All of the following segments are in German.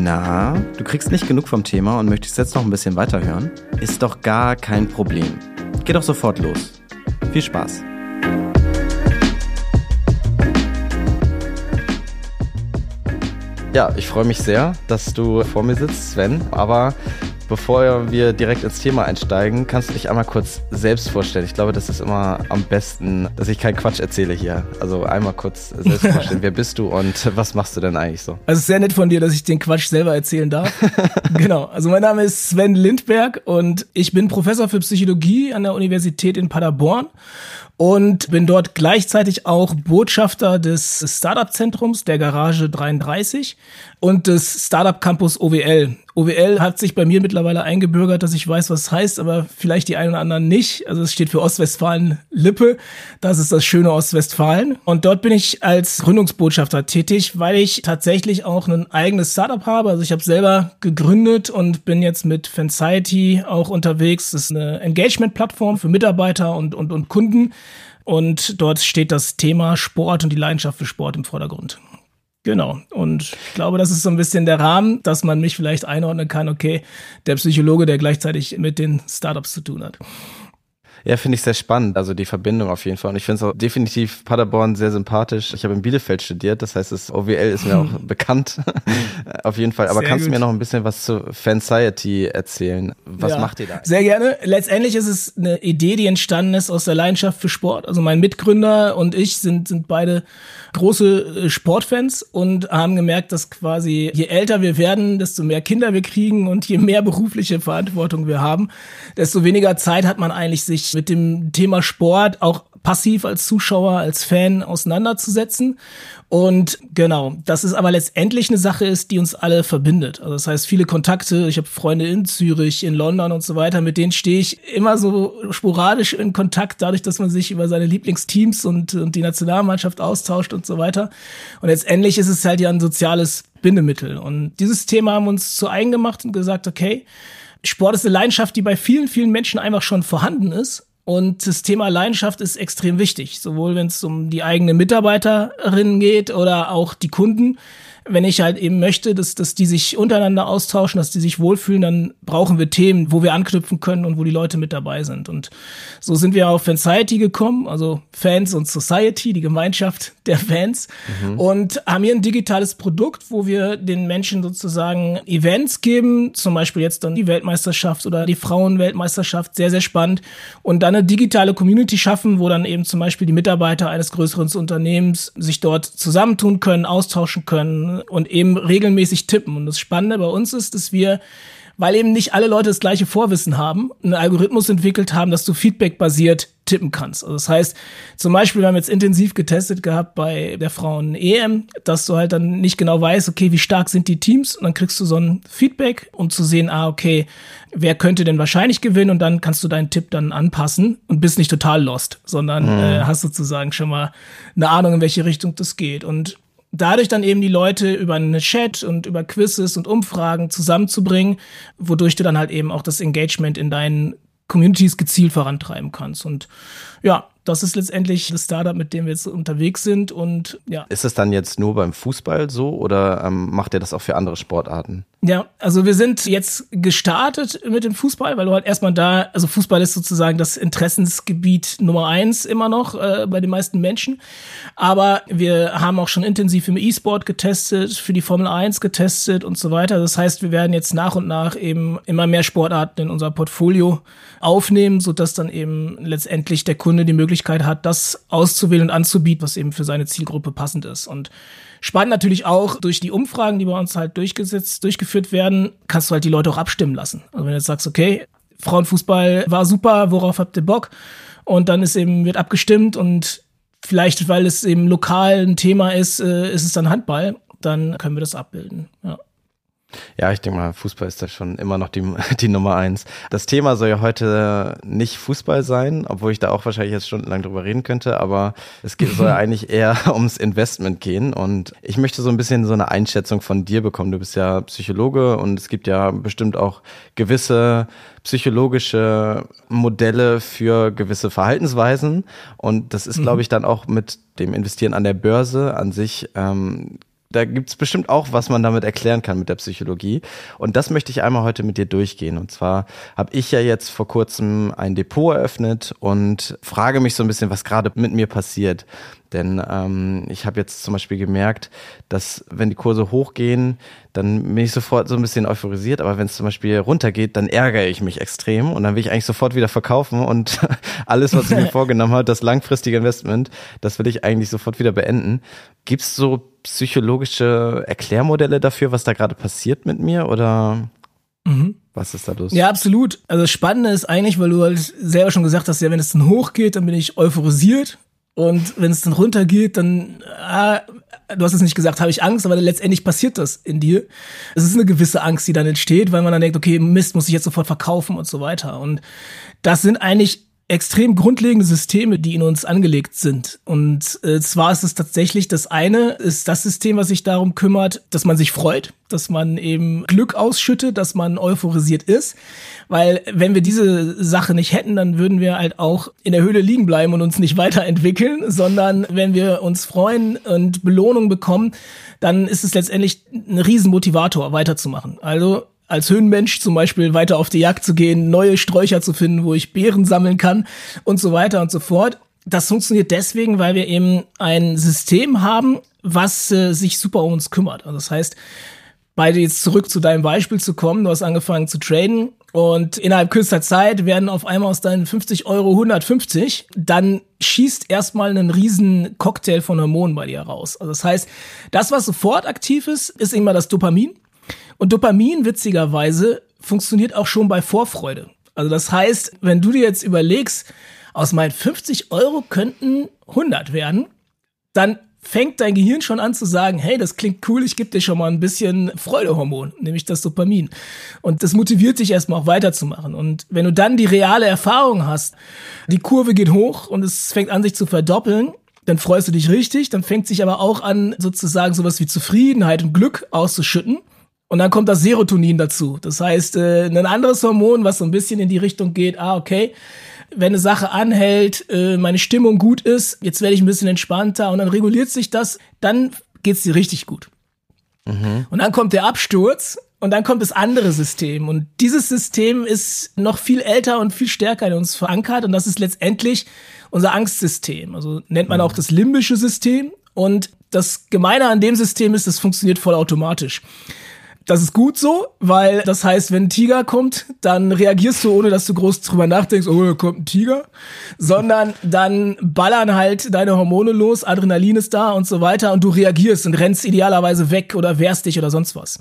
Na, du kriegst nicht genug vom Thema und möchtest jetzt noch ein bisschen weiterhören? Ist doch gar kein Problem. Geh doch sofort los. Viel Spaß. Ja, ich freue mich sehr, dass du vor mir sitzt, Sven. Aber Bevor wir direkt ins Thema einsteigen, kannst du dich einmal kurz selbst vorstellen. Ich glaube, das ist immer am besten, dass ich keinen Quatsch erzähle hier. Also einmal kurz selbst vorstellen. Wer bist du und was machst du denn eigentlich so? Also sehr nett von dir, dass ich den Quatsch selber erzählen darf. genau. Also mein Name ist Sven Lindberg und ich bin Professor für Psychologie an der Universität in Paderborn und bin dort gleichzeitig auch Botschafter des Startup-Zentrums der Garage 33 und des Startup Campus OWL. OWL hat sich bei mir mittlerweile eingebürgert, dass ich weiß, was es heißt, aber vielleicht die einen oder anderen nicht. Also es steht für Ostwestfalen-Lippe. Das ist das schöne Ostwestfalen. Und dort bin ich als Gründungsbotschafter tätig, weil ich tatsächlich auch ein eigenes Startup habe. Also ich habe selber gegründet und bin jetzt mit Fanciety auch unterwegs. Das ist eine Engagement-Plattform für Mitarbeiter und, und, und Kunden. Und dort steht das Thema Sport und die Leidenschaft für Sport im Vordergrund. Genau. Und ich glaube, das ist so ein bisschen der Rahmen, dass man mich vielleicht einordnen kann, okay, der Psychologe, der gleichzeitig mit den Startups zu tun hat. Ja, finde ich sehr spannend. Also die Verbindung auf jeden Fall. Und ich finde es auch definitiv Paderborn sehr sympathisch. Ich habe in Bielefeld studiert, das heißt, das OWL ist mir auch bekannt. auf jeden Fall. Aber sehr kannst gut. du mir noch ein bisschen was zu Fanciety erzählen? Was ja, macht ihr da? Sehr gerne. Letztendlich ist es eine Idee, die entstanden ist aus der Leidenschaft für Sport. Also mein Mitgründer und ich sind, sind beide große äh, Sportfans und haben gemerkt, dass quasi je älter wir werden, desto mehr Kinder wir kriegen und je mehr berufliche Verantwortung wir haben, desto weniger Zeit hat man eigentlich sich mit dem Thema Sport auch passiv als Zuschauer, als Fan auseinanderzusetzen. Und genau, das ist aber letztendlich eine Sache ist, die uns alle verbindet. Also das heißt, viele Kontakte, ich habe Freunde in Zürich, in London und so weiter, mit denen stehe ich immer so sporadisch in Kontakt, dadurch, dass man sich über seine Lieblingsteams und, und die Nationalmannschaft austauscht und so weiter. Und letztendlich ist es halt ja ein soziales Bindemittel. Und dieses Thema haben uns zu eigen gemacht und gesagt, okay, Sport ist eine Leidenschaft, die bei vielen, vielen Menschen einfach schon vorhanden ist. Und das Thema Leidenschaft ist extrem wichtig, sowohl wenn es um die eigene Mitarbeiterin geht oder auch die Kunden wenn ich halt eben möchte, dass, dass die sich untereinander austauschen, dass die sich wohlfühlen, dann brauchen wir Themen, wo wir anknüpfen können und wo die Leute mit dabei sind. Und so sind wir auf Fanciety gekommen, also Fans und Society, die Gemeinschaft der Fans, mhm. und haben hier ein digitales Produkt, wo wir den Menschen sozusagen Events geben, zum Beispiel jetzt dann die Weltmeisterschaft oder die Frauenweltmeisterschaft, sehr, sehr spannend, und dann eine digitale Community schaffen, wo dann eben zum Beispiel die Mitarbeiter eines größeren Unternehmens sich dort zusammentun können, austauschen können, und eben regelmäßig tippen. Und das Spannende bei uns ist, dass wir weil eben nicht alle Leute das gleiche Vorwissen haben, einen Algorithmus entwickelt haben, dass du feedback-basiert tippen kannst. Also das heißt, zum Beispiel, wir haben jetzt intensiv getestet gehabt bei der Frauen-EM, dass du halt dann nicht genau weißt, okay, wie stark sind die Teams und dann kriegst du so ein Feedback, um zu sehen, ah, okay, wer könnte denn wahrscheinlich gewinnen und dann kannst du deinen Tipp dann anpassen und bist nicht total lost, sondern mhm. äh, hast sozusagen schon mal eine Ahnung, in welche Richtung das geht. Und dadurch dann eben die Leute über eine Chat und über Quizzes und Umfragen zusammenzubringen, wodurch du dann halt eben auch das Engagement in deinen Communities gezielt vorantreiben kannst. Und ja, das ist letztendlich das Startup, mit dem wir jetzt unterwegs sind. Und ja. Ist es dann jetzt nur beim Fußball so oder ähm, macht ihr das auch für andere Sportarten? Ja, also wir sind jetzt gestartet mit dem Fußball, weil du halt erstmal da, also Fußball ist sozusagen das Interessensgebiet Nummer eins immer noch äh, bei den meisten Menschen. Aber wir haben auch schon intensiv im E-Sport getestet, für die Formel 1 getestet und so weiter. Das heißt, wir werden jetzt nach und nach eben immer mehr Sportarten in unser Portfolio aufnehmen, sodass dann eben letztendlich der Kunde die Möglichkeit hat, das auszuwählen und anzubieten, was eben für seine Zielgruppe passend ist. Und Spannend natürlich auch durch die Umfragen, die bei uns halt durchgesetzt, durchgeführt werden, kannst du halt die Leute auch abstimmen lassen. Also wenn du jetzt sagst, okay, Frauenfußball war super, worauf habt ihr Bock? Und dann ist eben, wird abgestimmt und vielleicht, weil es eben lokal ein Thema ist, äh, ist es dann Handball, dann können wir das abbilden. Ja. Ja, ich denke mal, Fußball ist da schon immer noch die, die Nummer eins. Das Thema soll ja heute nicht Fußball sein, obwohl ich da auch wahrscheinlich jetzt stundenlang drüber reden könnte, aber es geht, soll eigentlich eher ums Investment gehen und ich möchte so ein bisschen so eine Einschätzung von dir bekommen. Du bist ja Psychologe und es gibt ja bestimmt auch gewisse psychologische Modelle für gewisse Verhaltensweisen und das ist, mhm. glaube ich, dann auch mit dem Investieren an der Börse an sich ähm, da gibt's bestimmt auch, was man damit erklären kann mit der Psychologie. Und das möchte ich einmal heute mit dir durchgehen. Und zwar habe ich ja jetzt vor kurzem ein Depot eröffnet und frage mich so ein bisschen, was gerade mit mir passiert. Denn ähm, ich habe jetzt zum Beispiel gemerkt, dass wenn die Kurse hochgehen, dann bin ich sofort so ein bisschen euphorisiert, aber wenn es zum Beispiel runtergeht, dann ärgere ich mich extrem und dann will ich eigentlich sofort wieder verkaufen und alles, was ich mir vorgenommen habe, das langfristige Investment, das will ich eigentlich sofort wieder beenden. Gibt es so psychologische Erklärmodelle dafür, was da gerade passiert mit mir oder mhm. was ist da los? Ja, absolut. Also das Spannende ist eigentlich, weil du halt selber schon gesagt hast, ja, wenn es dann hochgeht, dann bin ich euphorisiert und wenn es dann runtergeht, dann, ah, du hast es nicht gesagt, habe ich Angst, aber letztendlich passiert das in dir. Es ist eine gewisse Angst, die dann entsteht, weil man dann denkt, okay, Mist, muss ich jetzt sofort verkaufen und so weiter. Und das sind eigentlich extrem grundlegende Systeme, die in uns angelegt sind. Und äh, zwar ist es tatsächlich das eine, ist das System, was sich darum kümmert, dass man sich freut, dass man eben Glück ausschüttet, dass man euphorisiert ist. Weil wenn wir diese Sache nicht hätten, dann würden wir halt auch in der Höhle liegen bleiben und uns nicht weiterentwickeln, sondern wenn wir uns freuen und Belohnung bekommen, dann ist es letztendlich ein Riesenmotivator, weiterzumachen. Also als Höhenmensch zum Beispiel weiter auf die Jagd zu gehen, neue Sträucher zu finden, wo ich Beeren sammeln kann und so weiter und so fort. Das funktioniert deswegen, weil wir eben ein System haben, was äh, sich super um uns kümmert. Also das heißt, beide jetzt zurück zu deinem Beispiel zu kommen, du hast angefangen zu traden und innerhalb kürzester Zeit werden auf einmal aus deinen 50 Euro 150, dann schießt erstmal einen riesen Cocktail von Hormonen bei dir raus. Also das heißt, das, was sofort aktiv ist, ist immer das Dopamin. Und Dopamin, witzigerweise, funktioniert auch schon bei Vorfreude. Also das heißt, wenn du dir jetzt überlegst, aus meinen 50 Euro könnten 100 werden, dann fängt dein Gehirn schon an zu sagen, hey, das klingt cool, ich gebe dir schon mal ein bisschen Freudehormon, nämlich das Dopamin. Und das motiviert dich erstmal auch weiterzumachen. Und wenn du dann die reale Erfahrung hast, die Kurve geht hoch und es fängt an, sich zu verdoppeln, dann freust du dich richtig, dann fängt sich aber auch an, sozusagen sowas wie Zufriedenheit und Glück auszuschütten. Und dann kommt das Serotonin dazu. Das heißt, äh, ein anderes Hormon, was so ein bisschen in die Richtung geht, ah, okay, wenn eine Sache anhält, äh, meine Stimmung gut ist, jetzt werde ich ein bisschen entspannter und dann reguliert sich das, dann geht's dir richtig gut. Mhm. Und dann kommt der Absturz und dann kommt das andere System. Und dieses System ist noch viel älter und viel stärker in uns verankert und das ist letztendlich unser Angstsystem. Also nennt man mhm. auch das limbische System. Und das Gemeine an dem System ist, das funktioniert vollautomatisch. Das ist gut so, weil das heißt, wenn ein Tiger kommt, dann reagierst du, ohne dass du groß drüber nachdenkst, oh, da kommt ein Tiger, sondern dann ballern halt deine Hormone los, Adrenalin ist da und so weiter und du reagierst und rennst idealerweise weg oder wehrst dich oder sonst was.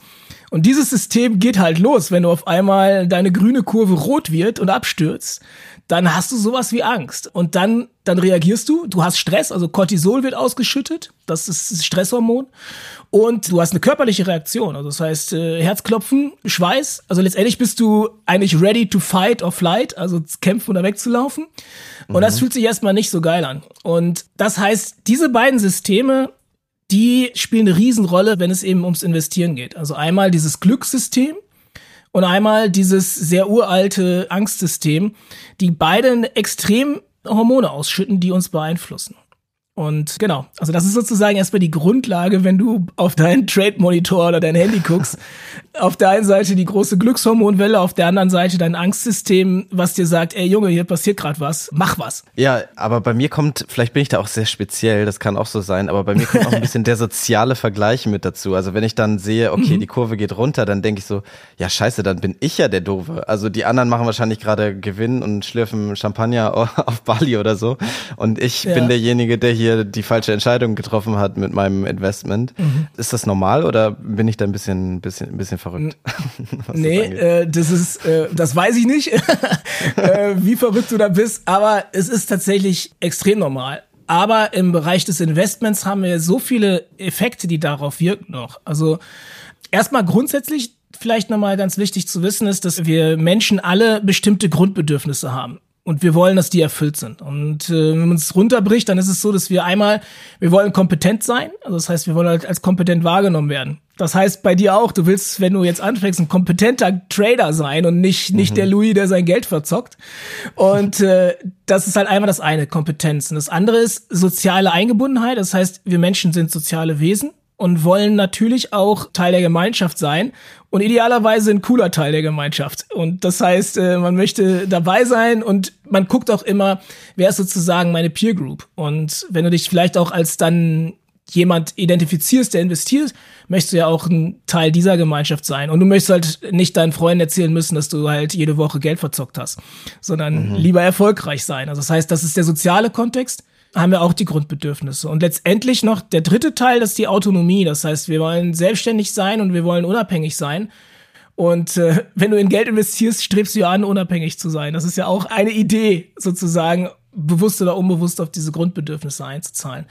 Und dieses System geht halt los, wenn du auf einmal deine grüne Kurve rot wird und abstürzt, dann hast du sowas wie Angst. Und dann, dann reagierst du, du hast Stress, also Cortisol wird ausgeschüttet, das ist das Stresshormon. Und du hast eine körperliche Reaktion, also das heißt äh, Herzklopfen, Schweiß, also letztendlich bist du eigentlich ready to fight or flight, also kämpfen oder wegzulaufen. Und mhm. das fühlt sich erstmal nicht so geil an. Und das heißt, diese beiden Systeme, die spielen eine Riesenrolle, wenn es eben ums Investieren geht. Also einmal dieses Glückssystem, und einmal dieses sehr uralte Angstsystem, die beide extrem Hormone ausschütten, die uns beeinflussen. Und genau, also das ist sozusagen erstmal die Grundlage, wenn du auf deinen Trade-Monitor oder dein Handy guckst. auf der einen Seite die große Glückshormonwelle, auf der anderen Seite dein Angstsystem, was dir sagt, ey Junge, hier passiert gerade was, mach was. Ja, aber bei mir kommt, vielleicht bin ich da auch sehr speziell, das kann auch so sein, aber bei mir kommt auch ein bisschen der soziale Vergleich mit dazu. Also wenn ich dann sehe, okay, mhm. die Kurve geht runter, dann denke ich so, ja scheiße, dann bin ich ja der Doofe. Also die anderen machen wahrscheinlich gerade Gewinn und schlürfen Champagner auf Bali oder so. Und ich ja. bin derjenige, der hier hier die falsche Entscheidung getroffen hat mit meinem Investment. Mhm. Ist das normal oder bin ich da ein bisschen, bisschen, ein bisschen verrückt? nee, das, äh, das ist, äh, das weiß ich nicht, äh, wie verrückt du da bist, aber es ist tatsächlich extrem normal. Aber im Bereich des Investments haben wir so viele Effekte, die darauf wirken noch. Also erstmal grundsätzlich vielleicht nochmal ganz wichtig zu wissen ist, dass wir Menschen alle bestimmte Grundbedürfnisse haben. Und wir wollen, dass die erfüllt sind. Und äh, wenn man es runterbricht, dann ist es so, dass wir einmal, wir wollen kompetent sein. Also das heißt, wir wollen halt als kompetent wahrgenommen werden. Das heißt bei dir auch, du willst, wenn du jetzt anfängst, ein kompetenter Trader sein und nicht, nicht mhm. der Louis, der sein Geld verzockt. Und äh, das ist halt einmal das eine, Kompetenz. Und das andere ist soziale Eingebundenheit. Das heißt, wir Menschen sind soziale Wesen. Und wollen natürlich auch Teil der Gemeinschaft sein und idealerweise ein cooler Teil der Gemeinschaft. Und das heißt, äh, man möchte dabei sein und man guckt auch immer, wer ist sozusagen meine Peer Group. Und wenn du dich vielleicht auch als dann jemand identifizierst, der investiert, möchtest du ja auch ein Teil dieser Gemeinschaft sein. Und du möchtest halt nicht deinen Freunden erzählen müssen, dass du halt jede Woche Geld verzockt hast, sondern mhm. lieber erfolgreich sein. Also das heißt, das ist der soziale Kontext haben wir auch die Grundbedürfnisse. Und letztendlich noch der dritte Teil, das ist die Autonomie. Das heißt, wir wollen selbstständig sein und wir wollen unabhängig sein. Und äh, wenn du in Geld investierst, strebst du ja an, unabhängig zu sein. Das ist ja auch eine Idee, sozusagen, bewusst oder unbewusst auf diese Grundbedürfnisse einzuzahlen.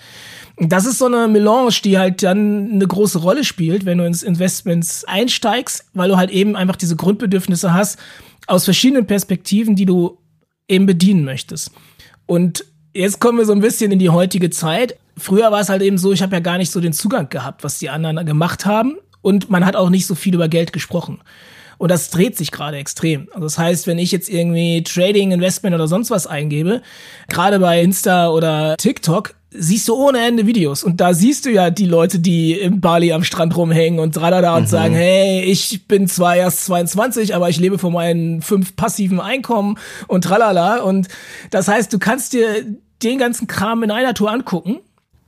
Das ist so eine Melange, die halt dann eine große Rolle spielt, wenn du ins Investments einsteigst, weil du halt eben einfach diese Grundbedürfnisse hast aus verschiedenen Perspektiven, die du eben bedienen möchtest. Und jetzt kommen wir so ein bisschen in die heutige Zeit. Früher war es halt eben so, ich habe ja gar nicht so den Zugang gehabt, was die anderen gemacht haben. Und man hat auch nicht so viel über Geld gesprochen. Und das dreht sich gerade extrem. Also das heißt, wenn ich jetzt irgendwie Trading, Investment oder sonst was eingebe, gerade bei Insta oder TikTok, siehst du ohne Ende Videos. Und da siehst du ja die Leute, die im Bali am Strand rumhängen und tralala mhm. und sagen, hey, ich bin zwar erst 22, aber ich lebe von meinen fünf passiven Einkommen und tralala. Und das heißt, du kannst dir den ganzen Kram in einer Tour angucken.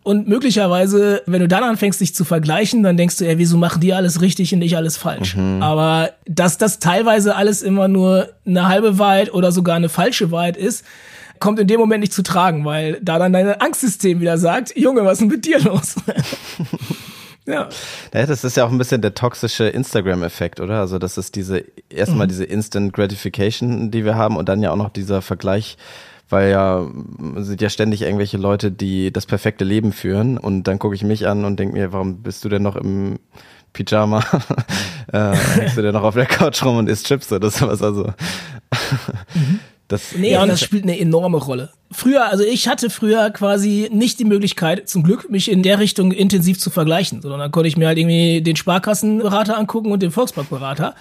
Und möglicherweise, wenn du dann anfängst, dich zu vergleichen, dann denkst du, ja, wieso machen die alles richtig und ich alles falsch? Mhm. Aber dass das teilweise alles immer nur eine halbe Wahrheit oder sogar eine falsche Wahrheit ist, kommt in dem Moment nicht zu tragen, weil da dann dein Angstsystem wieder sagt, Junge, was ist denn mit dir los? Ja. ja. Das ist ja auch ein bisschen der toxische Instagram-Effekt, oder? Also das ist diese, erstmal mhm. diese Instant Gratification, die wir haben und dann ja auch noch dieser Vergleich weil ja sind ja ständig irgendwelche Leute, die das perfekte Leben führen und dann gucke ich mich an und denke mir, warum bist du denn noch im Pyjama? äh, hängst du denn noch auf der Couch rum und isst Chips oder sowas? Also mhm. Das, nee, ja, das spielt eine enorme Rolle. Früher, also ich hatte früher quasi nicht die Möglichkeit, zum Glück, mich in der Richtung intensiv zu vergleichen, sondern dann konnte ich mir halt irgendwie den Sparkassenberater angucken und den Volksbankberater.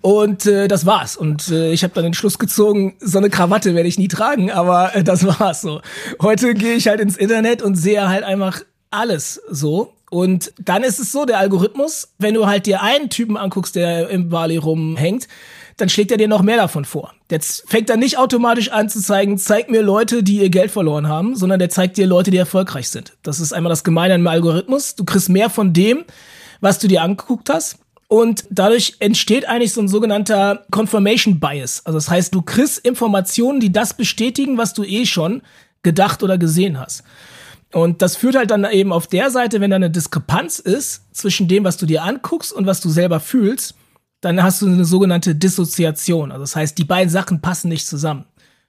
Und äh, das war's. Und äh, ich habe dann den Schluss gezogen, so eine Krawatte werde ich nie tragen, aber äh, das war's so. Heute gehe ich halt ins Internet und sehe halt einfach alles so. Und dann ist es so, der Algorithmus, wenn du halt dir einen Typen anguckst, der im Bali rumhängt, dann schlägt er dir noch mehr davon vor. Jetzt fängt er nicht automatisch an zu zeigen, zeig mir Leute, die ihr Geld verloren haben, sondern der zeigt dir Leute, die erfolgreich sind. Das ist einmal das Gemeine im Algorithmus. Du kriegst mehr von dem, was du dir angeguckt hast. Und dadurch entsteht eigentlich so ein sogenannter Confirmation Bias. Also das heißt, du kriegst Informationen, die das bestätigen, was du eh schon gedacht oder gesehen hast. Und das führt halt dann eben auf der Seite, wenn da eine Diskrepanz ist zwischen dem, was du dir anguckst und was du selber fühlst, dann hast du eine sogenannte Dissoziation. Also das heißt, die beiden Sachen passen nicht zusammen.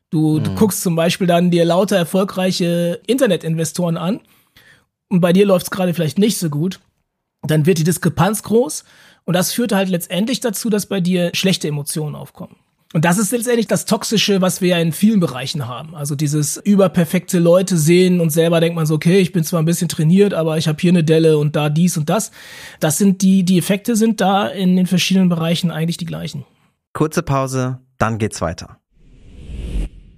Du, mhm. du guckst zum Beispiel dann dir lauter erfolgreiche Internetinvestoren an und bei dir läuft es gerade vielleicht nicht so gut. Dann wird die Diskrepanz groß und das führt halt letztendlich dazu, dass bei dir schlechte Emotionen aufkommen. Und das ist letztendlich das Toxische, was wir ja in vielen Bereichen haben. Also dieses überperfekte Leute sehen und selber denkt man so, okay, ich bin zwar ein bisschen trainiert, aber ich habe hier eine Delle und da dies und das. Das sind die, die Effekte sind da in den verschiedenen Bereichen eigentlich die gleichen. Kurze Pause, dann geht's weiter.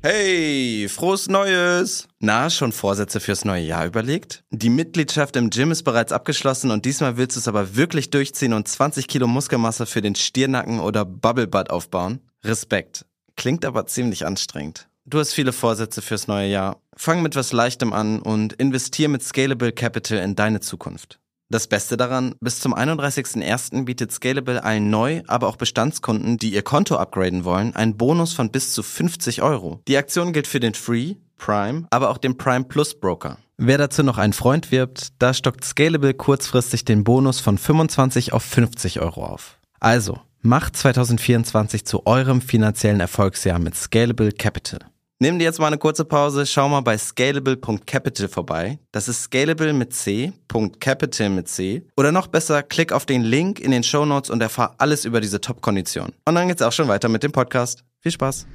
Hey, frohes Neues! Na, schon Vorsätze fürs neue Jahr überlegt? Die Mitgliedschaft im Gym ist bereits abgeschlossen und diesmal willst du es aber wirklich durchziehen und 20 Kilo Muskelmasse für den Stirnacken oder Bubble Butt aufbauen? Respekt. Klingt aber ziemlich anstrengend. Du hast viele Vorsätze fürs neue Jahr. Fang mit was Leichtem an und investier mit Scalable Capital in deine Zukunft. Das Beste daran, bis zum 31.01. bietet Scalable allen Neu-, aber auch Bestandskunden, die ihr Konto upgraden wollen, einen Bonus von bis zu 50 Euro. Die Aktion gilt für den Free, Prime, aber auch den Prime Plus Broker. Wer dazu noch einen Freund wirbt, da stockt Scalable kurzfristig den Bonus von 25 auf 50 Euro auf. Also, Macht 2024 zu eurem finanziellen Erfolgsjahr mit Scalable Capital. Nimm dir jetzt mal eine kurze Pause, schau mal bei scalable.capital vorbei. Das ist scalable mit C, .capital mit C. Oder noch besser, klick auf den Link in den Show Notes und erfahr alles über diese Top-Kondition. Und dann geht's auch schon weiter mit dem Podcast. Viel Spaß!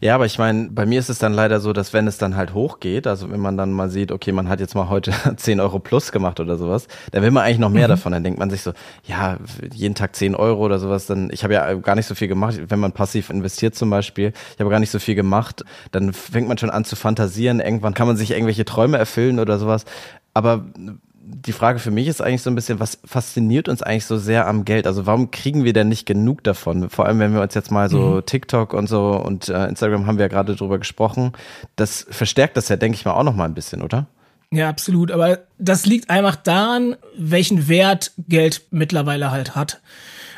Ja, aber ich meine, bei mir ist es dann leider so, dass wenn es dann halt hochgeht, also wenn man dann mal sieht, okay, man hat jetzt mal heute 10 Euro plus gemacht oder sowas, dann will man eigentlich noch mehr mhm. davon. Dann denkt man sich so, ja, jeden Tag 10 Euro oder sowas, dann, ich habe ja gar nicht so viel gemacht, wenn man passiv investiert zum Beispiel, ich habe gar nicht so viel gemacht, dann fängt man schon an zu fantasieren, irgendwann kann man sich irgendwelche Träume erfüllen oder sowas. Aber die Frage für mich ist eigentlich so ein bisschen, was fasziniert uns eigentlich so sehr am Geld? Also warum kriegen wir denn nicht genug davon? Vor allem, wenn wir uns jetzt mal so mhm. TikTok und so und äh, Instagram haben wir ja gerade drüber gesprochen. Das verstärkt das ja, denke ich mal, auch noch mal ein bisschen, oder? Ja, absolut. Aber das liegt einfach daran, welchen Wert Geld mittlerweile halt hat.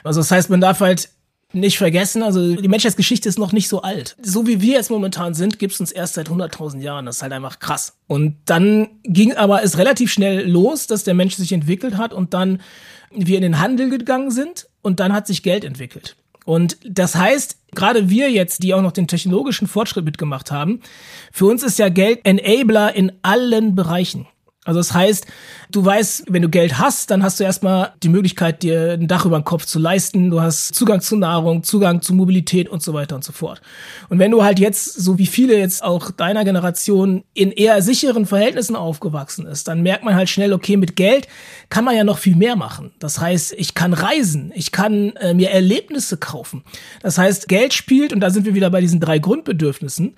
Also das heißt, man darf halt nicht vergessen, also die Menschheitsgeschichte ist noch nicht so alt. So wie wir jetzt momentan sind, gibt's uns erst seit 100.000 Jahren. Das ist halt einfach krass. Und dann ging aber es relativ schnell los, dass der Mensch sich entwickelt hat und dann wir in den Handel gegangen sind und dann hat sich Geld entwickelt. Und das heißt, gerade wir jetzt, die auch noch den technologischen Fortschritt mitgemacht haben, für uns ist ja Geld Enabler in allen Bereichen. Also das heißt, du weißt, wenn du Geld hast, dann hast du erstmal die Möglichkeit, dir ein Dach über den Kopf zu leisten. Du hast Zugang zu Nahrung, Zugang zu Mobilität und so weiter und so fort. Und wenn du halt jetzt, so wie viele jetzt auch deiner Generation, in eher sicheren Verhältnissen aufgewachsen ist, dann merkt man halt schnell, okay, mit Geld kann man ja noch viel mehr machen. Das heißt, ich kann reisen, ich kann äh, mir Erlebnisse kaufen. Das heißt, Geld spielt, und da sind wir wieder bei diesen drei Grundbedürfnissen,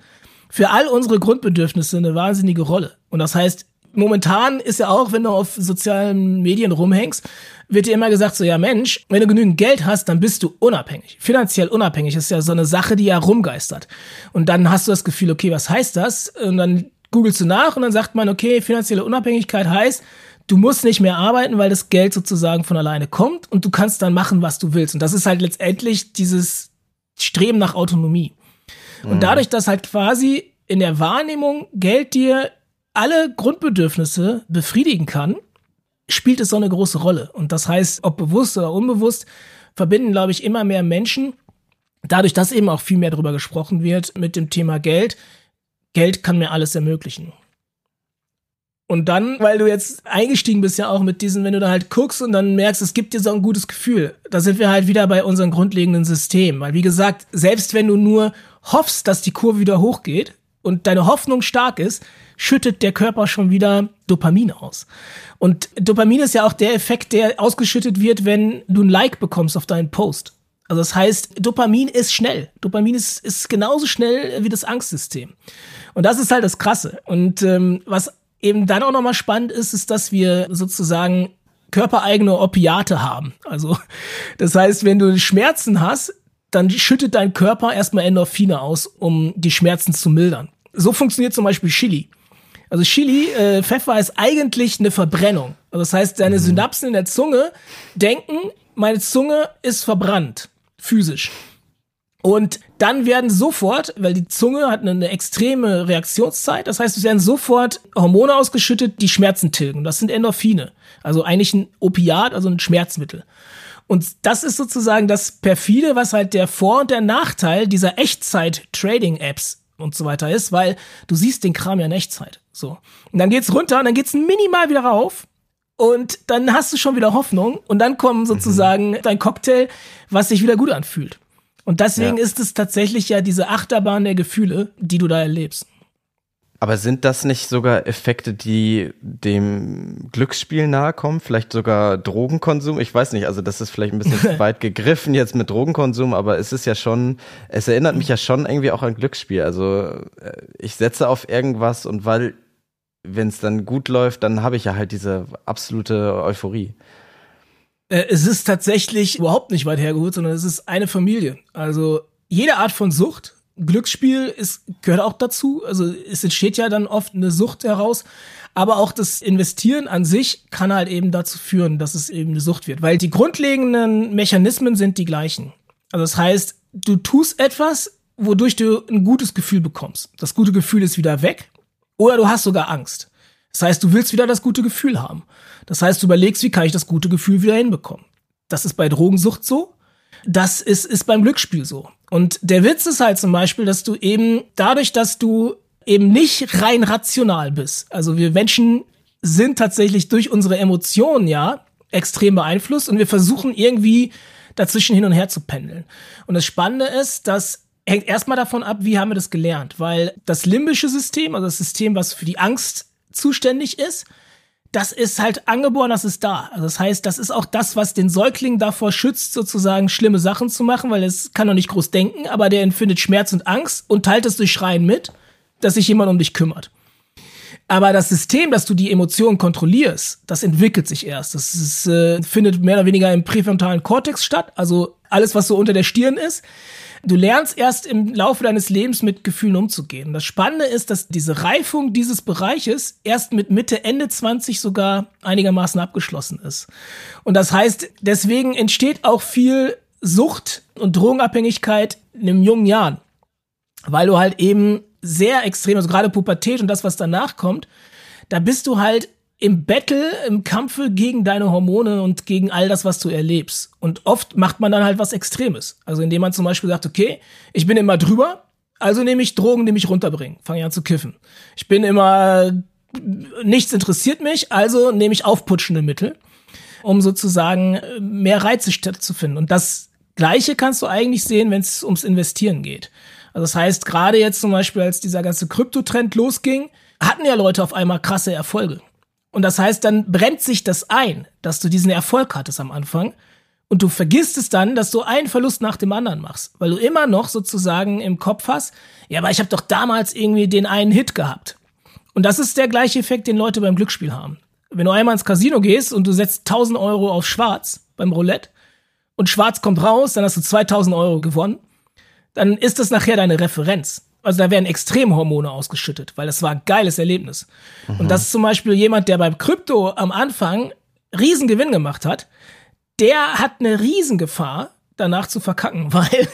für all unsere Grundbedürfnisse eine wahnsinnige Rolle. Und das heißt, momentan ist ja auch, wenn du auf sozialen Medien rumhängst, wird dir immer gesagt, so ja Mensch, wenn du genügend Geld hast, dann bist du unabhängig. Finanziell unabhängig ist ja so eine Sache, die ja rumgeistert. Und dann hast du das Gefühl, okay, was heißt das? Und dann googelst du nach und dann sagt man, okay, finanzielle Unabhängigkeit heißt, du musst nicht mehr arbeiten, weil das Geld sozusagen von alleine kommt und du kannst dann machen, was du willst. Und das ist halt letztendlich dieses Streben nach Autonomie. Und mhm. dadurch, dass halt quasi in der Wahrnehmung Geld dir alle Grundbedürfnisse befriedigen kann, spielt es so eine große Rolle. Und das heißt, ob bewusst oder unbewusst, verbinden, glaube ich, immer mehr Menschen, dadurch, dass eben auch viel mehr darüber gesprochen wird, mit dem Thema Geld. Geld kann mir alles ermöglichen. Und dann, weil du jetzt eingestiegen bist ja auch mit diesen, wenn du da halt guckst und dann merkst, es gibt dir so ein gutes Gefühl, da sind wir halt wieder bei unserem grundlegenden System. Weil wie gesagt, selbst wenn du nur hoffst, dass die Kurve wieder hochgeht und deine Hoffnung stark ist, schüttet der Körper schon wieder Dopamin aus. Und Dopamin ist ja auch der Effekt, der ausgeschüttet wird, wenn du ein Like bekommst auf deinen Post. Also das heißt, Dopamin ist schnell. Dopamin ist, ist genauso schnell wie das Angstsystem. Und das ist halt das Krasse. Und ähm, was eben dann auch nochmal spannend ist, ist, dass wir sozusagen körpereigene Opiate haben. Also das heißt, wenn du Schmerzen hast, dann schüttet dein Körper erstmal Endorphine aus, um die Schmerzen zu mildern. So funktioniert zum Beispiel Chili. Also Chili, äh, Pfeffer ist eigentlich eine Verbrennung. Also das heißt, deine mhm. Synapsen in der Zunge denken, meine Zunge ist verbrannt, physisch. Und dann werden sofort, weil die Zunge hat eine, eine, extreme Reaktionszeit, das heißt, es werden sofort Hormone ausgeschüttet, die Schmerzen tilgen. Das sind Endorphine. Also eigentlich ein Opiat, also ein Schmerzmittel. Und das ist sozusagen das perfide, was halt der Vor- und der Nachteil dieser Echtzeit-Trading-Apps und so weiter ist, weil du siehst den Kram ja in Echtzeit. So. Und dann geht's runter und dann geht's minimal wieder rauf. Und dann hast du schon wieder Hoffnung und dann kommt sozusagen mhm. dein Cocktail, was sich wieder gut anfühlt. Und deswegen ja. ist es tatsächlich ja diese Achterbahn der Gefühle, die du da erlebst. Aber sind das nicht sogar Effekte, die dem Glücksspiel nahe kommen? Vielleicht sogar Drogenkonsum? Ich weiß nicht, also das ist vielleicht ein bisschen weit gegriffen jetzt mit Drogenkonsum, aber es ist ja schon, es erinnert mich ja schon irgendwie auch an Glücksspiel. Also äh, ich setze auf irgendwas und weil, wenn es dann gut läuft, dann habe ich ja halt diese absolute Euphorie. Äh, es ist tatsächlich überhaupt nicht weit hergeholt, sondern es ist eine Familie. Also jede Art von Sucht Glücksspiel ist, gehört auch dazu. Also es entsteht ja dann oft eine Sucht heraus. Aber auch das Investieren an sich kann halt eben dazu führen, dass es eben eine Sucht wird. Weil die grundlegenden Mechanismen sind die gleichen. Also das heißt, du tust etwas, wodurch du ein gutes Gefühl bekommst. Das gute Gefühl ist wieder weg. Oder du hast sogar Angst. Das heißt, du willst wieder das gute Gefühl haben. Das heißt, du überlegst, wie kann ich das gute Gefühl wieder hinbekommen. Das ist bei Drogensucht so. Das ist, ist beim Glücksspiel so. Und der Witz ist halt zum Beispiel, dass du eben dadurch, dass du eben nicht rein rational bist. Also wir Menschen sind tatsächlich durch unsere Emotionen ja extrem beeinflusst und wir versuchen irgendwie dazwischen hin und her zu pendeln. Und das Spannende ist, dass hängt erstmal davon ab, wie haben wir das gelernt, weil das limbische System, also das System, was für die Angst zuständig ist, das ist halt angeboren, das ist da. Also das heißt, das ist auch das, was den Säugling davor schützt, sozusagen schlimme Sachen zu machen, weil es kann noch nicht groß denken, aber der empfindet Schmerz und Angst und teilt es durch Schreien mit, dass sich jemand um dich kümmert. Aber das System, dass du die Emotionen kontrollierst, das entwickelt sich erst. Das ist, äh, findet mehr oder weniger im präfrontalen Kortex statt, also alles, was so unter der Stirn ist. Du lernst erst im Laufe deines Lebens mit Gefühlen umzugehen. Das Spannende ist, dass diese Reifung dieses Bereiches erst mit Mitte, Ende 20 sogar einigermaßen abgeschlossen ist. Und das heißt, deswegen entsteht auch viel Sucht und Drogenabhängigkeit in den jungen Jahren. Weil du halt eben sehr extrem, also gerade Pubertät und das, was danach kommt, da bist du halt im Battle, im Kampfe gegen deine Hormone und gegen all das, was du erlebst. Und oft macht man dann halt was Extremes. Also indem man zum Beispiel sagt, okay, ich bin immer drüber, also nehme ich Drogen, die mich runterbringen, fange ich an zu kiffen. Ich bin immer, nichts interessiert mich, also nehme ich aufputschende Mittel, um sozusagen mehr Reize stattzufinden. Und das Gleiche kannst du eigentlich sehen, wenn es ums Investieren geht. Also das heißt, gerade jetzt zum Beispiel, als dieser ganze Kryptotrend losging, hatten ja Leute auf einmal krasse Erfolge. Und das heißt, dann brennt sich das ein, dass du diesen Erfolg hattest am Anfang. Und du vergisst es dann, dass du einen Verlust nach dem anderen machst, weil du immer noch sozusagen im Kopf hast, ja, aber ich habe doch damals irgendwie den einen Hit gehabt. Und das ist der gleiche Effekt, den Leute beim Glücksspiel haben. Wenn du einmal ins Casino gehst und du setzt 1000 Euro auf Schwarz beim Roulette und Schwarz kommt raus, dann hast du 2000 Euro gewonnen, dann ist das nachher deine Referenz also da werden Extremhormone ausgeschüttet, weil das war ein geiles Erlebnis. Mhm. Und das ist zum Beispiel jemand, der beim Krypto am Anfang Riesengewinn gemacht hat, der hat eine Riesengefahr, danach zu verkacken, weil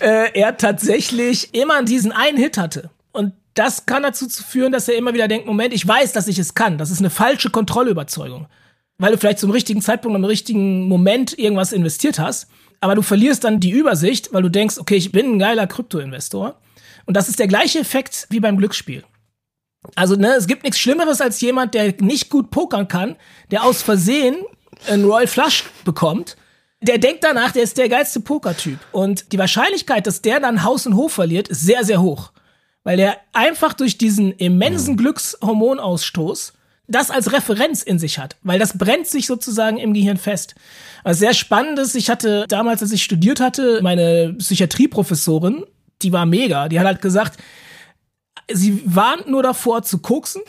äh, er tatsächlich immer diesen einen Hit hatte. Und das kann dazu führen, dass er immer wieder denkt, Moment, ich weiß, dass ich es kann. Das ist eine falsche Kontrollüberzeugung. Weil du vielleicht zum richtigen Zeitpunkt, am richtigen Moment irgendwas investiert hast, aber du verlierst dann die Übersicht, weil du denkst, okay, ich bin ein geiler Kryptoinvestor und das ist der gleiche Effekt wie beim Glücksspiel. Also, ne, es gibt nichts Schlimmeres als jemand, der nicht gut pokern kann, der aus Versehen einen Royal Flush bekommt. Der denkt danach, der ist der geilste Pokertyp. Und die Wahrscheinlichkeit, dass der dann Haus und Hof verliert, ist sehr, sehr hoch. Weil der einfach durch diesen immensen mhm. Glückshormonausstoß das als Referenz in sich hat, weil das brennt sich sozusagen im Gehirn fest. Was sehr spannend ist, ich hatte damals, als ich studiert hatte, meine Psychiatrieprofessorin, die war mega. Die hat halt gesagt, sie warnt nur davor zu koksen,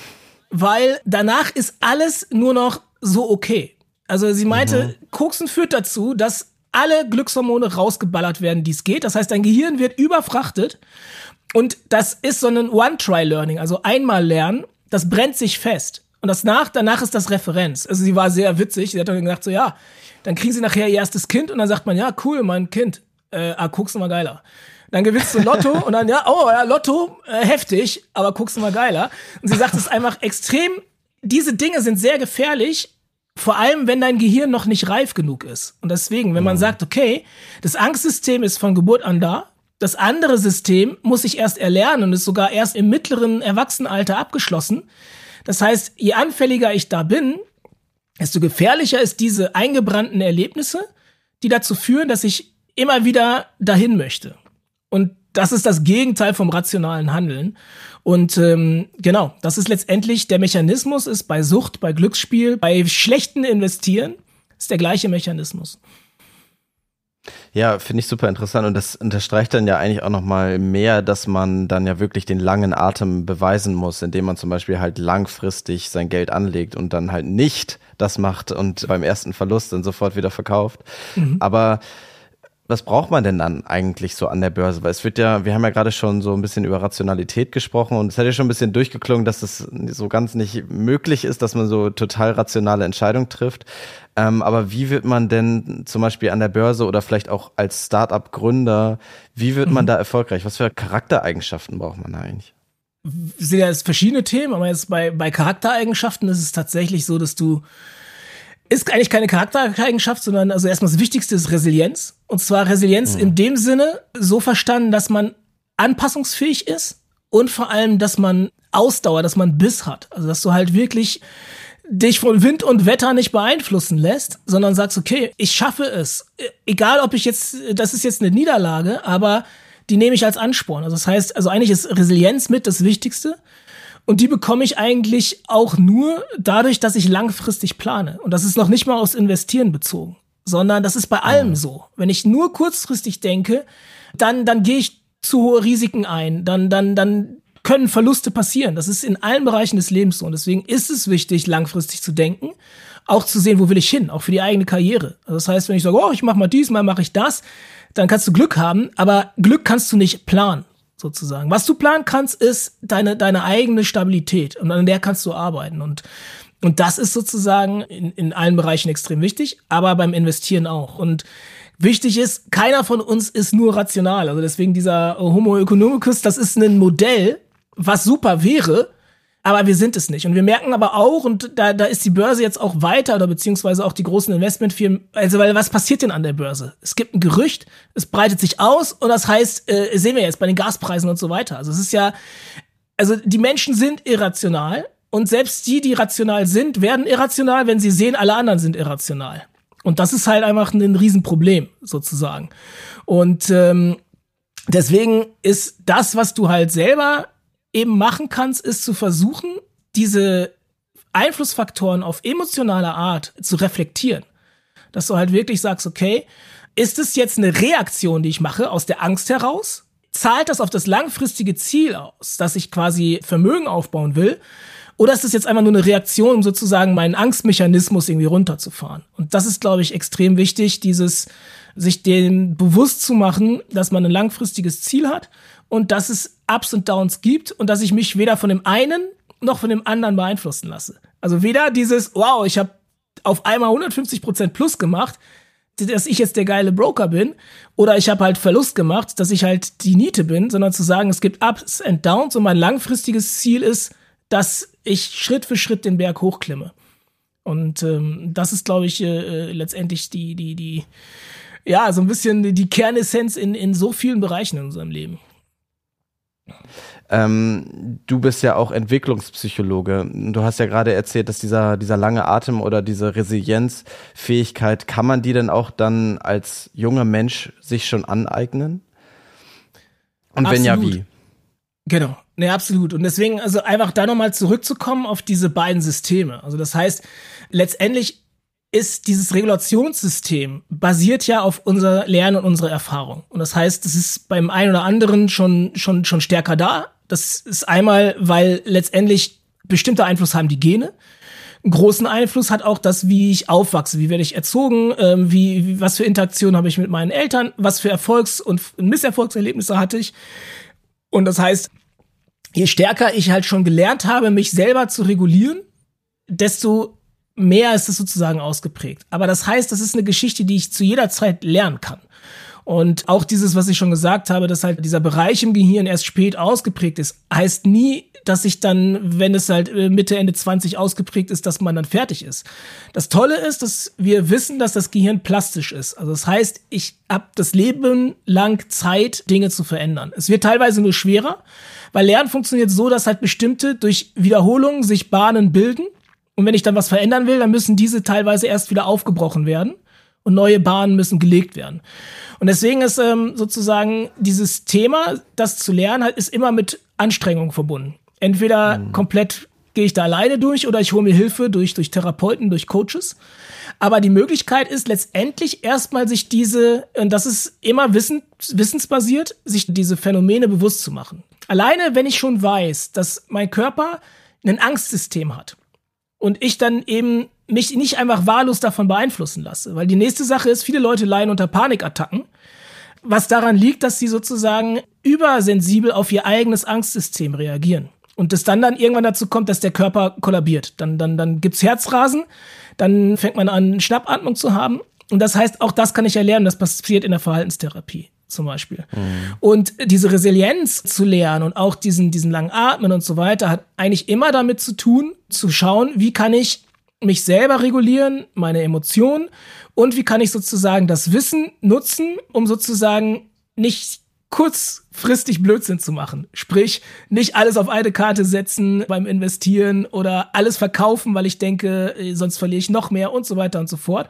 weil danach ist alles nur noch so okay. Also sie meinte, mhm. koksen führt dazu, dass alle Glückshormone rausgeballert werden, die es geht. Das heißt, dein Gehirn wird überfrachtet. Und das ist so ein One-Try-Learning, also einmal lernen, das brennt sich fest. Und das nach, danach ist das Referenz. Also sie war sehr witzig. Sie hat dann gesagt, so ja, dann kriegen sie nachher ihr erstes Kind und dann sagt man, ja, cool, mein Kind. Äh, ah, guckst mal geiler. Dann gewinnst du Lotto und dann, ja, oh ja, Lotto, äh, heftig, aber guckst du mal geiler. Und sie sagt es einfach extrem, diese Dinge sind sehr gefährlich, vor allem, wenn dein Gehirn noch nicht reif genug ist. Und deswegen, wenn man mhm. sagt, okay, das Angstsystem ist von Geburt an da, das andere System muss ich erst erlernen und ist sogar erst im mittleren Erwachsenenalter abgeschlossen. Das heißt, je anfälliger ich da bin, desto gefährlicher ist diese eingebrannten Erlebnisse, die dazu führen, dass ich immer wieder dahin möchte. Und das ist das Gegenteil vom rationalen Handeln. Und ähm, genau, das ist letztendlich der Mechanismus ist bei Sucht, bei Glücksspiel, bei schlechten Investieren ist der gleiche Mechanismus. Ja, finde ich super interessant und das unterstreicht dann ja eigentlich auch nochmal mehr, dass man dann ja wirklich den langen Atem beweisen muss, indem man zum Beispiel halt langfristig sein Geld anlegt und dann halt nicht das macht und beim ersten Verlust dann sofort wieder verkauft. Mhm. Aber was braucht man denn dann eigentlich so an der Börse? Weil es wird ja, wir haben ja gerade schon so ein bisschen über Rationalität gesprochen und es hat ja schon ein bisschen durchgeklungen, dass es so ganz nicht möglich ist, dass man so total rationale Entscheidungen trifft. Ähm, aber wie wird man denn zum Beispiel an der Börse oder vielleicht auch als Startup-Gründer, wie wird man mhm. da erfolgreich? Was für Charaktereigenschaften braucht man da eigentlich? Sind ja verschiedene Themen, aber jetzt bei, bei Charaktereigenschaften ist es tatsächlich so, dass du ist eigentlich keine Charaktereigenschaft, sondern also erstmal das Wichtigste ist Resilienz. Und zwar Resilienz mhm. in dem Sinne so verstanden, dass man anpassungsfähig ist und vor allem, dass man Ausdauer, dass man Biss hat. Also dass du halt wirklich dich von Wind und Wetter nicht beeinflussen lässt, sondern sagst, okay, ich schaffe es. Egal, ob ich jetzt, das ist jetzt eine Niederlage, aber die nehme ich als Ansporn. Also das heißt, also eigentlich ist Resilienz mit das Wichtigste. Und die bekomme ich eigentlich auch nur dadurch, dass ich langfristig plane. Und das ist noch nicht mal aus Investieren bezogen, sondern das ist bei allem so. Wenn ich nur kurzfristig denke, dann, dann gehe ich zu hohe Risiken ein. Dann, dann, dann können Verluste passieren. Das ist in allen Bereichen des Lebens so. Und deswegen ist es wichtig, langfristig zu denken, auch zu sehen, wo will ich hin, auch für die eigene Karriere. Also das heißt, wenn ich sage, oh, ich mache mal dies, mal mache ich das, dann kannst du Glück haben, aber Glück kannst du nicht planen, sozusagen. Was du planen kannst, ist deine, deine eigene Stabilität und an der kannst du arbeiten. Und und das ist sozusagen in, in allen Bereichen extrem wichtig, aber beim Investieren auch. Und wichtig ist, keiner von uns ist nur rational. Also deswegen dieser Homo economicus, das ist ein Modell, was super wäre, aber wir sind es nicht. Und wir merken aber auch, und da, da ist die Börse jetzt auch weiter oder beziehungsweise auch die großen Investmentfirmen, also weil was passiert denn an der Börse? Es gibt ein Gerücht, es breitet sich aus und das heißt, äh, sehen wir jetzt bei den Gaspreisen und so weiter. Also es ist ja, also die Menschen sind irrational und selbst die, die rational sind, werden irrational, wenn sie sehen, alle anderen sind irrational. Und das ist halt einfach ein Riesenproblem, sozusagen. Und ähm, deswegen ist das, was du halt selber eben machen kannst, ist zu versuchen, diese Einflussfaktoren auf emotionaler Art zu reflektieren. Dass du halt wirklich sagst, okay, ist es jetzt eine Reaktion, die ich mache aus der Angst heraus? Zahlt das auf das langfristige Ziel aus, dass ich quasi Vermögen aufbauen will? Oder ist es jetzt einfach nur eine Reaktion, um sozusagen meinen Angstmechanismus irgendwie runterzufahren? Und das ist, glaube ich, extrem wichtig, dieses sich dem bewusst zu machen, dass man ein langfristiges Ziel hat und dass es Ups und Downs gibt und dass ich mich weder von dem einen noch von dem anderen beeinflussen lasse. Also weder dieses, wow, ich habe auf einmal 150 Prozent plus gemacht, dass ich jetzt der geile Broker bin, oder ich habe halt Verlust gemacht, dass ich halt die Niete bin, sondern zu sagen, es gibt Ups and Downs und mein langfristiges Ziel ist, dass ich Schritt für Schritt den Berg hochklimme. Und ähm, das ist, glaube ich, äh, äh, letztendlich die, die, die, ja, so ein bisschen die Kernessenz in, in so vielen Bereichen in unserem Leben. Ähm, du bist ja auch Entwicklungspsychologe. Du hast ja gerade erzählt, dass dieser, dieser lange Atem oder diese Resilienzfähigkeit, kann man die denn auch dann als junger Mensch sich schon aneignen? Und Absolut. wenn ja, wie? Genau, ne, absolut. Und deswegen, also einfach da nochmal zurückzukommen auf diese beiden Systeme. Also das heißt, letztendlich ist dieses Regulationssystem basiert ja auf unser Lernen und unserer Erfahrung. Und das heißt, es ist beim einen oder anderen schon, schon, schon stärker da. Das ist einmal, weil letztendlich bestimmte Einfluss haben die Gene. Einen großen Einfluss hat auch das, wie ich aufwachse, wie werde ich erzogen, ähm, wie, wie, was für Interaktionen habe ich mit meinen Eltern, was für Erfolgs- und Misserfolgserlebnisse hatte ich. Und das heißt, je stärker ich halt schon gelernt habe, mich selber zu regulieren, desto mehr ist es sozusagen ausgeprägt. Aber das heißt, das ist eine Geschichte, die ich zu jeder Zeit lernen kann. Und auch dieses, was ich schon gesagt habe, dass halt dieser Bereich im Gehirn erst spät ausgeprägt ist, heißt nie, dass ich dann, wenn es halt äh, Mitte, Ende 20 ausgeprägt ist, dass man dann fertig ist. Das Tolle ist, dass wir wissen, dass das Gehirn plastisch ist. Also das heißt, ich habe das Leben lang Zeit, Dinge zu verändern. Es wird teilweise nur schwerer, weil Lernen funktioniert so, dass halt bestimmte durch Wiederholung sich Bahnen bilden. Und wenn ich dann was verändern will, dann müssen diese teilweise erst wieder aufgebrochen werden und neue Bahnen müssen gelegt werden. Und deswegen ist ähm, sozusagen dieses Thema, das zu lernen, halt, ist immer mit Anstrengung verbunden. Entweder mhm. komplett gehe ich da alleine durch oder ich hole mir Hilfe durch, durch Therapeuten, durch Coaches. Aber die Möglichkeit ist letztendlich erstmal sich diese, und das ist immer wissen, wissensbasiert, sich diese Phänomene bewusst zu machen. Alleine, wenn ich schon weiß, dass mein Körper ein Angstsystem hat und ich dann eben mich nicht einfach wahllos davon beeinflussen lasse. Weil die nächste Sache ist, viele Leute leiden unter Panikattacken, was daran liegt, dass sie sozusagen übersensibel auf ihr eigenes Angstsystem reagieren. Und es dann dann irgendwann dazu kommt, dass der Körper kollabiert. Dann, dann, dann gibt's Herzrasen, dann fängt man an, Schnappatmung zu haben. Und das heißt, auch das kann ich erlernen, das passiert in der Verhaltenstherapie zum Beispiel. Mhm. Und diese Resilienz zu lernen und auch diesen, diesen langen Atmen und so weiter hat eigentlich immer damit zu tun, zu schauen, wie kann ich mich selber regulieren, meine Emotionen und wie kann ich sozusagen das Wissen nutzen, um sozusagen nicht kurzfristig Blödsinn zu machen. Sprich, nicht alles auf eine Karte setzen beim Investieren oder alles verkaufen, weil ich denke, äh, sonst verliere ich noch mehr und so weiter und so fort.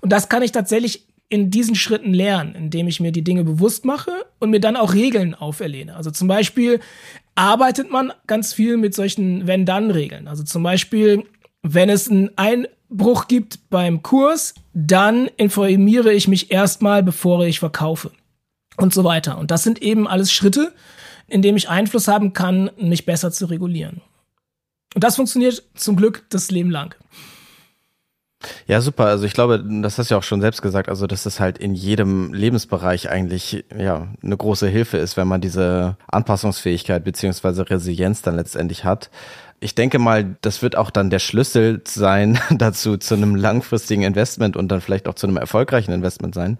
Und das kann ich tatsächlich in diesen Schritten lernen, indem ich mir die Dinge bewusst mache und mir dann auch Regeln auferlehne. Also zum Beispiel arbeitet man ganz viel mit solchen Wenn-Dann-Regeln. Also zum Beispiel, wenn es einen Einbruch gibt beim Kurs, dann informiere ich mich erstmal, bevor ich verkaufe und so weiter. Und das sind eben alles Schritte, in dem ich Einfluss haben kann, mich besser zu regulieren. Und das funktioniert zum Glück das Leben lang. Ja, super. Also ich glaube, das hast du ja auch schon selbst gesagt, also dass das halt in jedem Lebensbereich eigentlich ja eine große Hilfe ist, wenn man diese Anpassungsfähigkeit beziehungsweise Resilienz dann letztendlich hat ich denke mal, das wird auch dann der Schlüssel sein dazu, zu einem langfristigen Investment und dann vielleicht auch zu einem erfolgreichen Investment sein.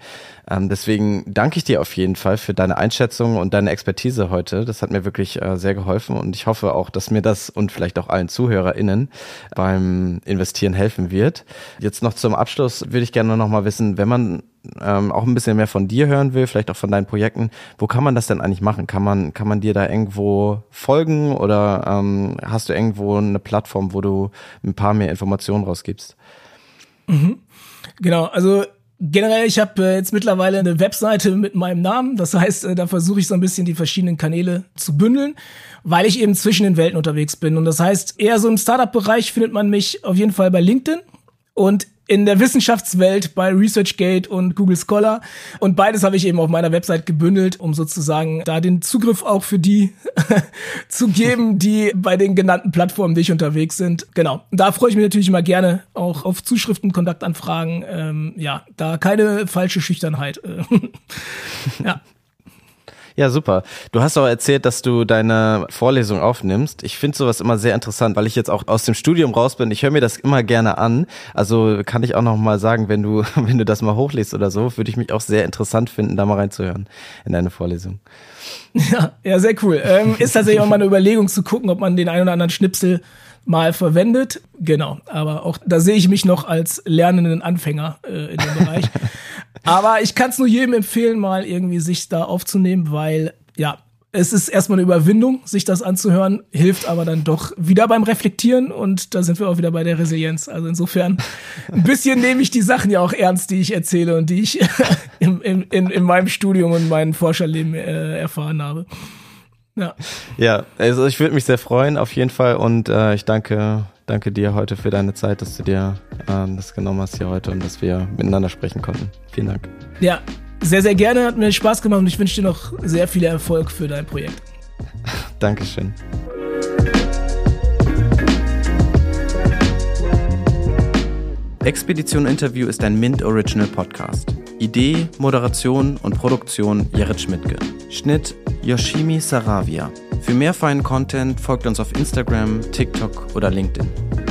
Ähm, deswegen danke ich dir auf jeden Fall für deine Einschätzung und deine Expertise heute. Das hat mir wirklich äh, sehr geholfen und ich hoffe auch, dass mir das und vielleicht auch allen ZuhörerInnen beim Investieren helfen wird. Jetzt noch zum Abschluss würde ich gerne noch mal wissen, wenn man ähm, auch ein bisschen mehr von dir hören will, vielleicht auch von deinen Projekten, wo kann man das denn eigentlich machen? Kann man, kann man dir da irgendwo folgen oder ähm, hast du irgendwo eine Plattform, wo du ein paar mehr Informationen rausgibst? Mhm. Genau, also Generell, ich habe äh, jetzt mittlerweile eine Webseite mit meinem Namen. Das heißt, äh, da versuche ich so ein bisschen die verschiedenen Kanäle zu bündeln, weil ich eben zwischen den Welten unterwegs bin. Und das heißt, eher so im Startup-Bereich findet man mich auf jeden Fall bei LinkedIn. Und in der Wissenschaftswelt bei ResearchGate und Google Scholar. Und beides habe ich eben auf meiner Website gebündelt, um sozusagen da den Zugriff auch für die zu geben, die bei den genannten Plattformen nicht unterwegs sind. Genau. Da freue ich mich natürlich immer gerne auch auf Zuschriften, Kontaktanfragen. Ähm, ja, da keine falsche Schüchternheit. ja. Ja, super. Du hast auch erzählt, dass du deine Vorlesung aufnimmst. Ich finde sowas immer sehr interessant, weil ich jetzt auch aus dem Studium raus bin. Ich höre mir das immer gerne an. Also kann ich auch noch mal sagen, wenn du, wenn du das mal hochlässt oder so, würde ich mich auch sehr interessant finden, da mal reinzuhören in deine Vorlesung. Ja, ja, sehr cool. Ähm, ist tatsächlich auch mal eine Überlegung zu gucken, ob man den einen oder anderen Schnipsel mal verwendet. Genau, aber auch da sehe ich mich noch als lernenden Anfänger äh, in dem Bereich. Aber ich kann es nur jedem empfehlen, mal irgendwie sich da aufzunehmen, weil ja, es ist erstmal eine Überwindung, sich das anzuhören, hilft aber dann doch wieder beim Reflektieren und da sind wir auch wieder bei der Resilienz. Also insofern ein bisschen nehme ich die Sachen ja auch ernst, die ich erzähle und die ich im, in, in meinem Studium und meinem Forscherleben äh, erfahren habe. Ja. Ja, also ich würde mich sehr freuen, auf jeden Fall. Und äh, ich danke, danke dir heute für deine Zeit, dass du dir äh, das genommen hast hier heute und dass wir miteinander sprechen konnten. Vielen Dank. Ja, sehr, sehr gerne. Hat mir Spaß gemacht und ich wünsche dir noch sehr viel Erfolg für dein Projekt. Dankeschön. Expedition Interview ist ein Mint Original Podcast. Idee, Moderation und Produktion Jared Schmidtke. Schnitt Yoshimi Saravia. Für mehr feinen Content folgt uns auf Instagram, TikTok oder LinkedIn.